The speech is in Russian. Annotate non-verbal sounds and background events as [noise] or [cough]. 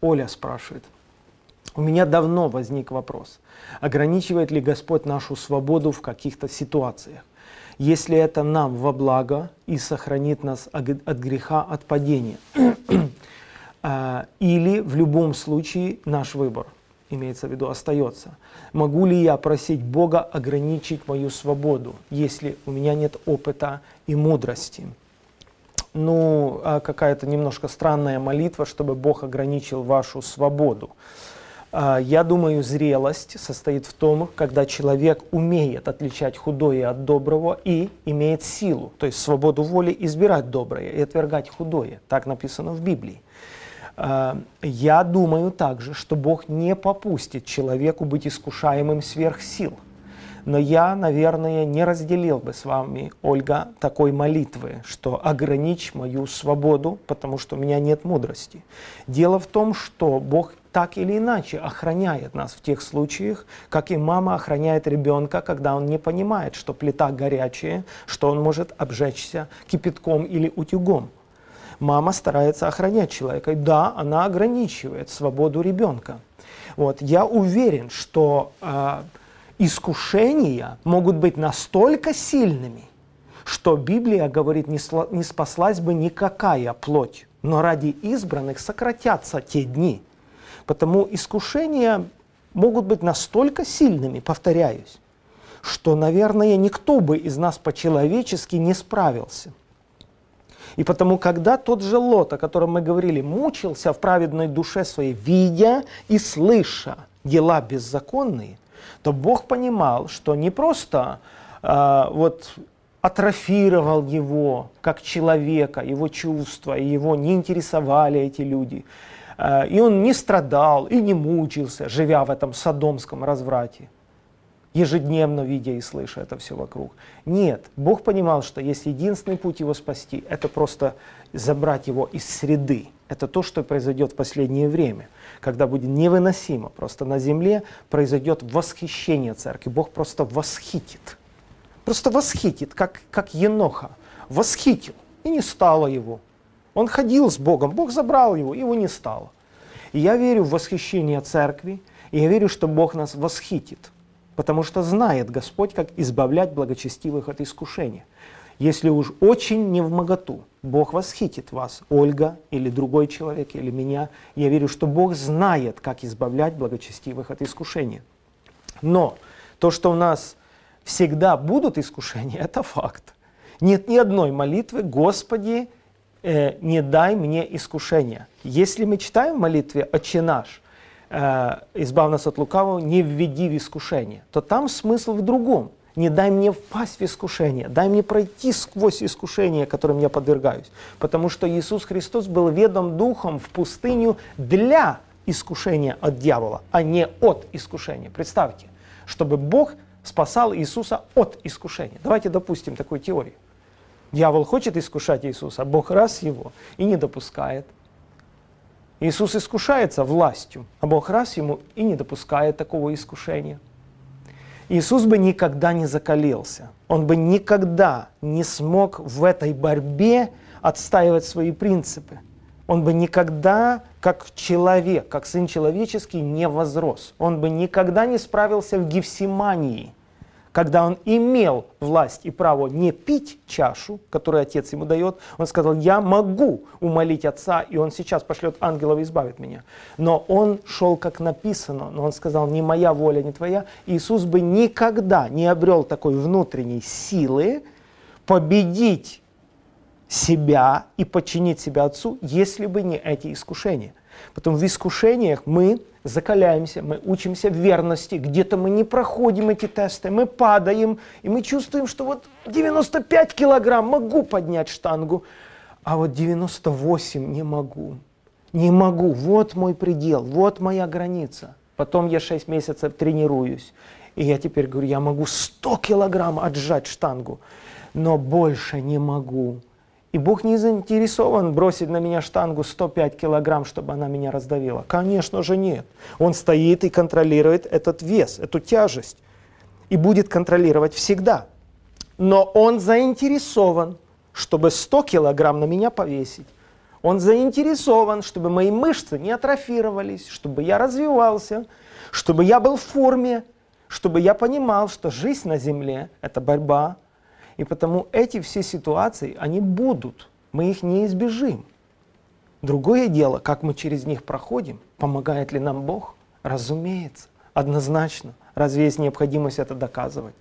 Оля спрашивает. У меня давно возник вопрос, ограничивает ли Господь нашу свободу в каких-то ситуациях? Если это нам во благо и сохранит нас от греха, от падения. [clears throat] А, или в любом случае наш выбор, имеется в виду, остается. Могу ли я просить Бога ограничить мою свободу, если у меня нет опыта и мудрости? Ну, а какая-то немножко странная молитва, чтобы Бог ограничил вашу свободу. А, я думаю, зрелость состоит в том, когда человек умеет отличать худое от доброго и имеет силу, то есть свободу воли избирать доброе и отвергать худое. Так написано в Библии. А, я думаю также, что Бог не попустит человеку быть искушаемым сверх сил. Но я, наверное, не разделил бы с вами, Ольга, такой молитвы, что ограничь мою свободу, потому что у меня нет мудрости. Дело в том, что Бог так или иначе охраняет нас в тех случаях, как и мама охраняет ребенка, когда он не понимает, что плита горячая, что он может обжечься кипятком или утюгом. Мама старается охранять человека. И да, она ограничивает свободу ребенка. Вот. Я уверен, что э, искушения могут быть настолько сильными, что Библия говорит, не, спаслась бы никакая плоть, но ради избранных сократятся те дни – Потому искушения могут быть настолько сильными, повторяюсь, что, наверное, никто бы из нас по-человечески не справился. И потому, когда тот же Лот, о котором мы говорили, мучился в праведной душе своей, видя и слыша дела беззаконные, то Бог понимал, что не просто э, вот атрофировал его как человека, его чувства, и его не интересовали эти люди, Э, и он не страдал и не мучился, живя в этом садомском разврате, ежедневно видя и слыша это все вокруг. Нет, Бог понимал, что есть единственный путь его спасти, это просто забрать его из среды. Это то, что произойдет в последнее время, когда будет невыносимо. Просто на земле произойдет восхищение церкви. Бог просто восхитит. Просто восхитит, как, как Еноха. Восхитил. И не стало его. Он ходил с Богом, Бог забрал его, его не стало. И я верю в восхищение церкви, и я верю, что Бог нас восхитит, потому что знает Господь, как избавлять благочестивых от искушения. Если уж очень не в моготу, Бог восхитит вас, Ольга или другой человек, или меня. Я верю, что Бог знает, как избавлять благочестивых от искушения. Но то, что у нас всегда будут искушения, [laughs] это факт. Нет ни одной молитвы, Господи, э, не дай мне искушения. Если мы читаем в молитве «Отче наш», «Избав нас от лукавого, не введи в искушение», то там смысл в другом. Не дай мне впасть в искушение, дай мне пройти сквозь искушение, которым я подвергаюсь. Потому что Иисус Христос был ведом Духом в пустыню для искушения от дьявола, а не от искушения. Представьте, чтобы Бог спасал Иисуса от искушения. Давайте допустим такую теорию. Дьявол хочет искушать Иисуса, а Бог раз его и не допускает. Иисус искушается властью, а Бог раз ему и не допускает такого искушения. Иисус бы никогда не закалился. Он бы никогда не смог в этой борьбе отстаивать свои принципы. Он бы никогда, как человек, как сын человеческий, не возрос. Он бы никогда не справился в Гефсимании – когда он имел власть и право не пить чашу, которую отец ему дает, он сказал, я могу умолить отца, и он сейчас пошлет ангелов и избавит меня. Но он шел, как написано, но он сказал, не моя воля, не твоя. Иисус бы никогда не обрел такой внутренней силы победить себя и подчинить себя Отцу, если бы не эти искушения. Потом в искушениях мы закаляемся, мы учимся верности, где-то мы не проходим эти тесты, мы падаем, и мы чувствуем, что вот 95 килограмм могу поднять штангу, а вот 98 не могу. Не могу, вот мой предел, вот моя граница. Потом я 6 месяцев тренируюсь, и я теперь говорю, я могу 100 килограмм отжать штангу, но больше не могу. И Бог не заинтересован бросить на меня штангу 105 килограмм, чтобы она меня раздавила. Конечно же нет. Он стоит и контролирует этот вес, эту тяжесть. И будет контролировать всегда. Но он заинтересован, чтобы 100 килограмм на меня повесить. Он заинтересован, чтобы мои мышцы не атрофировались, чтобы я развивался, чтобы я был в форме, чтобы я понимал, что жизнь на Земле — это борьба. И потому эти все ситуации, они будут, мы их не избежим. Другое дело, как мы через них проходим, помогает ли нам Бог? Разумеется, однозначно. Разве есть необходимость это доказывать?